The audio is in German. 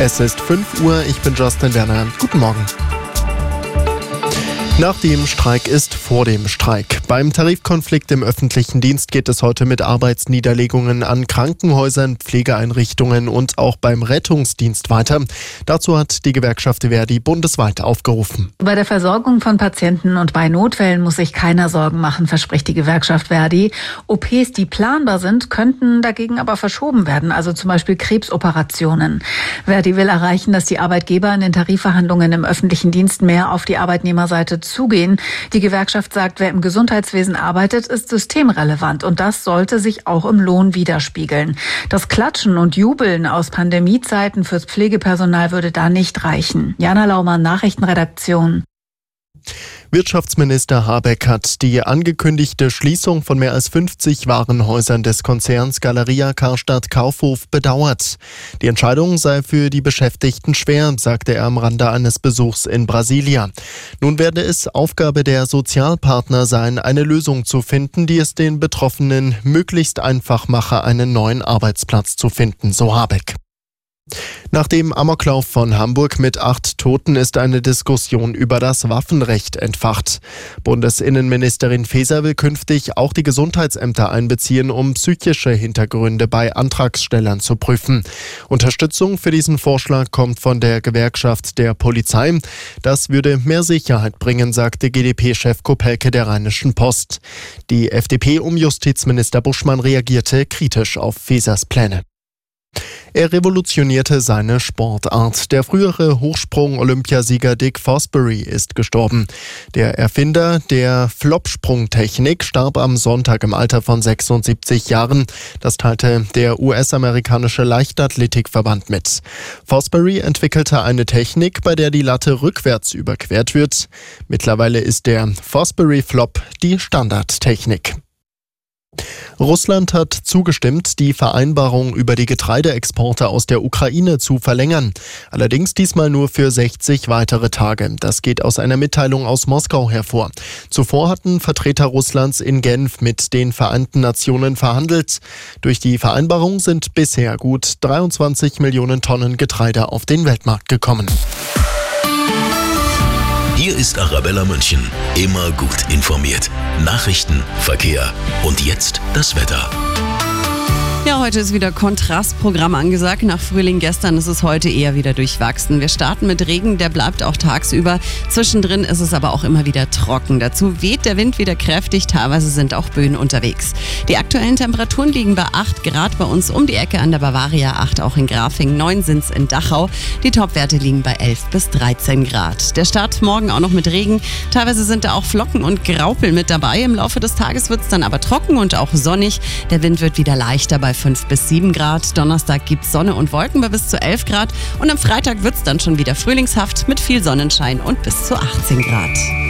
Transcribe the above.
Es ist 5 Uhr, ich bin Justin Werner. Guten Morgen. Nach dem Streik ist vor dem Streik. Beim Tarifkonflikt im öffentlichen Dienst geht es heute mit Arbeitsniederlegungen an Krankenhäusern, Pflegeeinrichtungen und auch beim Rettungsdienst weiter. Dazu hat die Gewerkschaft Verdi bundesweit aufgerufen. Bei der Versorgung von Patienten und bei Notfällen muss sich keiner Sorgen machen, verspricht die Gewerkschaft Verdi. OPs, die planbar sind, könnten dagegen aber verschoben werden, also zum Beispiel Krebsoperationen. Verdi will erreichen, dass die Arbeitgeber in den Tarifverhandlungen im öffentlichen Dienst mehr auf die Arbeitnehmerseite zugehen. Die Gewerkschaft sagt, wer im Gesundheitswesen arbeitet, ist systemrelevant und das sollte sich auch im Lohn widerspiegeln. Das Klatschen und Jubeln aus Pandemiezeiten fürs Pflegepersonal würde da nicht reichen. Jana Laumann, Nachrichtenredaktion. Wirtschaftsminister Habeck hat die angekündigte Schließung von mehr als 50 Warenhäusern des Konzerns Galeria Karstadt Kaufhof bedauert. Die Entscheidung sei für die Beschäftigten schwer, sagte er am Rande eines Besuchs in Brasilia. Nun werde es Aufgabe der Sozialpartner sein, eine Lösung zu finden, die es den Betroffenen möglichst einfach mache, einen neuen Arbeitsplatz zu finden, so Habeck. Nach dem Amoklauf von Hamburg mit acht Toten ist eine Diskussion über das Waffenrecht entfacht. Bundesinnenministerin Faeser will künftig auch die Gesundheitsämter einbeziehen, um psychische Hintergründe bei Antragstellern zu prüfen. Unterstützung für diesen Vorschlag kommt von der Gewerkschaft der Polizei. Das würde mehr Sicherheit bringen, sagte GdP-Chef Kopelke der Rheinischen Post. Die FDP um Justizminister Buschmann reagierte kritisch auf Fesers Pläne. Er revolutionierte seine Sportart. Der frühere Hochsprung-Olympiasieger Dick Fosbury ist gestorben. Der Erfinder der Flopsprungtechnik starb am Sonntag im Alter von 76 Jahren. Das teilte der US-amerikanische Leichtathletikverband mit. Fosbury entwickelte eine Technik, bei der die Latte rückwärts überquert wird. Mittlerweile ist der Fosbury Flop die Standardtechnik. Russland hat zugestimmt, die Vereinbarung über die Getreideexporte aus der Ukraine zu verlängern. Allerdings diesmal nur für 60 weitere Tage. Das geht aus einer Mitteilung aus Moskau hervor. Zuvor hatten Vertreter Russlands in Genf mit den Vereinten Nationen verhandelt. Durch die Vereinbarung sind bisher gut 23 Millionen Tonnen Getreide auf den Weltmarkt gekommen. Ist Arabella München. Immer gut informiert. Nachrichten, Verkehr und jetzt das Wetter. Ja, heute ist wieder Kontrastprogramm angesagt. Nach Frühling gestern ist es heute eher wieder durchwachsen. Wir starten mit Regen, der bleibt auch tagsüber. Zwischendrin ist es aber auch immer wieder trocken. Dazu weht der Wind wieder kräftig, teilweise sind auch Böen unterwegs. Die aktuellen Temperaturen liegen bei 8 Grad bei uns um die Ecke an der Bavaria, 8 auch in Grafing, 9 sind es in Dachau. Die Topwerte liegen bei 11 bis 13 Grad. Der Start morgen auch noch mit Regen. Teilweise sind da auch Flocken und Graupel mit dabei. Im Laufe des Tages wird es dann aber trocken und auch sonnig. Der Wind wird wieder leichter bei 5 bis 7 Grad. Donnerstag gibt es Sonne und Wolken bei bis zu 11 Grad. Und am Freitag wird es dann schon wieder frühlingshaft mit viel Sonnenschein und bis zu 18 Grad.